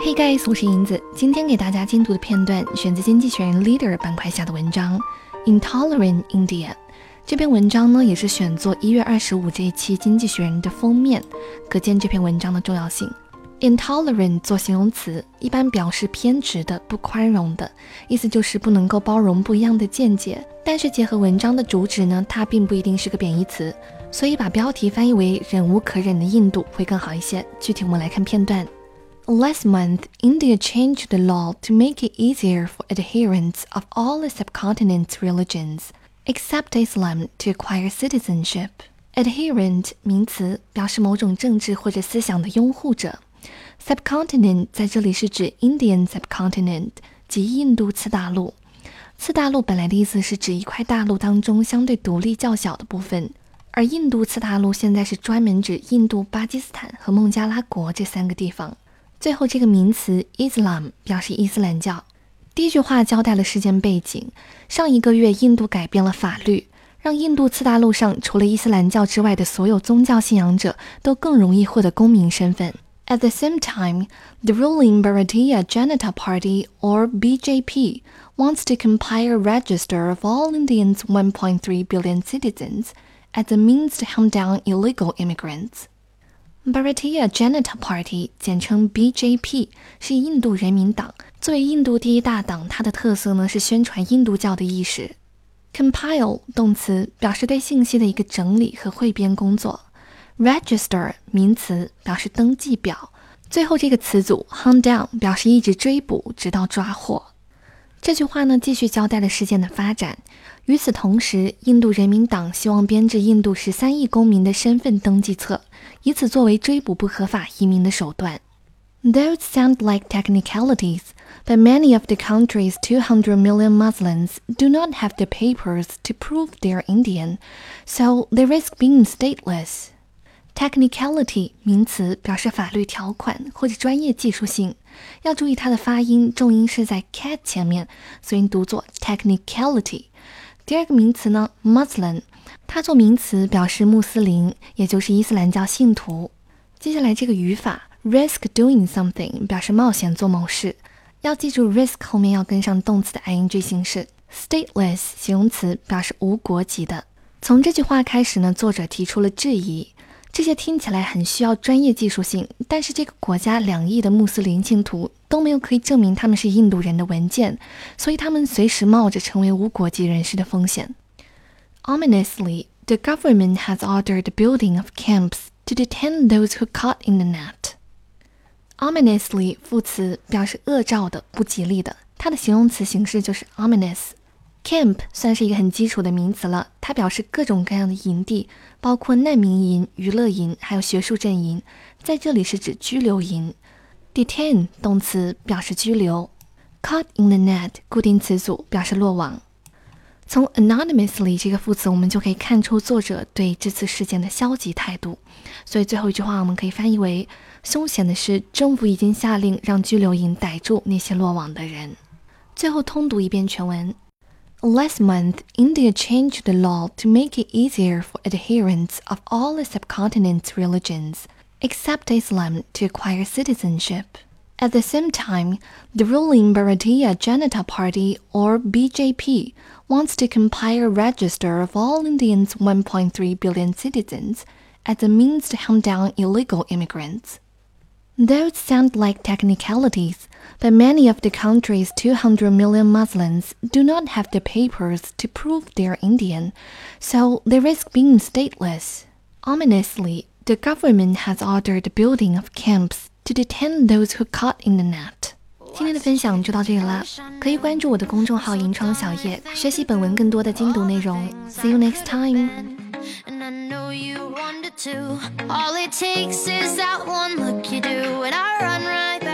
Hey guys，我是银子，今天给大家精读的片段选自《经济学人》Leader 板块下的文章《Intolerant India》。这篇文章呢，也是选作一月二十五这一期《经济学人》的封面，可见这篇文章的重要性。Intolerant 做形容词，一般表示偏执的、不宽容的，意思就是不能够包容不一样的见解。但是结合文章的主旨呢，它并不一定是个贬义词，所以把标题翻译为“忍无可忍的印度”会更好一些。具体我们来看片段。Last month, India changed the law to make it easier for adherents of all the subcontinent's religions, except Islam, to acquire citizenship. Adherent 名词，表示某种政治或者思想的拥护者。Subcontinent 在这里是指 Indian subcontinent，即印度次大陆。次大陆本来的意思是指一块大陆当中相对独立较小的部分，而印度次大陆现在是专门指印度、巴基斯坦和孟加拉国这三个地方。最后这个名词 Islam 表示伊斯兰教。第一句话交代了事件背景：上一个月，印度改变了法律，让印度次大陆上除了伊斯兰教之外的所有宗教信仰者都更容易获得公民身份。At the same time, the ruling Bharatiya Janata Party, or BJP, wants to compile a register of all Indians' 1.3 billion citizens as a means to hunt down illegal immigrants. Bharatiya Janata Party，简称 BJP，是印度人民党。作为印度第一大党，它的特色呢是宣传印度教的意识。Compile 动词表示对信息的一个整理和汇编工作。Register 名词表示登记表，最后这个词组 hunt down 表示一直追捕，直到抓获。这句话呢继续交代了事件的发展。与此同时，印度人民党希望编制印度十三亿公民的身份登记册，以此作为追捕不合法移民的手段。Those sound like technicalities, but many of the country's 200 million Muslims do not have the papers to prove they're Indian, so they risk being stateless. Technicality 名词表示法律条款或者专业技术性，要注意它的发音，重音是在 cat 前面，所以读作 technicality。 第二个名词呢，Muslim，它做名词表示穆斯林，也就是伊斯兰教信徒。接下来这个语法 risk doing something 表示冒险做某事，要记住 risk 后面要跟上动词的 ing 形式。Stateless 形容词表示无国籍的。从这句话开始呢，作者提出了质疑。这些听起来很需要专业技术性，但是这个国家两亿的穆斯林信徒都没有可以证明他们是印度人的文件，所以他们随时冒着成为无国籍人士的风险。Ominously, the government has ordered the building of camps to detain those who caught in the net. Ominously 副词表示恶兆的、不吉利的，它的形容词形式就是 ominous。Camp 算是一个很基础的名词了，它表示各种各样的营地，包括难民营、娱乐营，还有学术阵营。在这里是指拘留营。Detain 动词表示拘留。Caught in the net 固定词组表示落网。从 anonymously 这个副词，我们就可以看出作者对这次事件的消极态度。所以最后一句话我们可以翻译为：凶险的是，政府已经下令让拘留营逮住那些落网的人。最后通读一遍全文。Last month, India changed the law to make it easier for adherents of all the subcontinent's religions, except Islam, to acquire citizenship. At the same time, the ruling Bharatiya Janata Party, or BJP, wants to compile a register of all Indians' 1.3 billion citizens as a means to hunt down illegal immigrants. Those sound like technicalities, but many of the country's 200 million Muslims do not have the papers to prove they're Indian, so they risk being stateless. Ominously, the government has ordered the building of camps to detain those who caught in the net. 今天的分享就到这里啦，可以关注我的公众号“银窗小叶”，学习本文更多的精读内容。See you next time. And I know you wanted to. All it takes is that one look you do, and I run right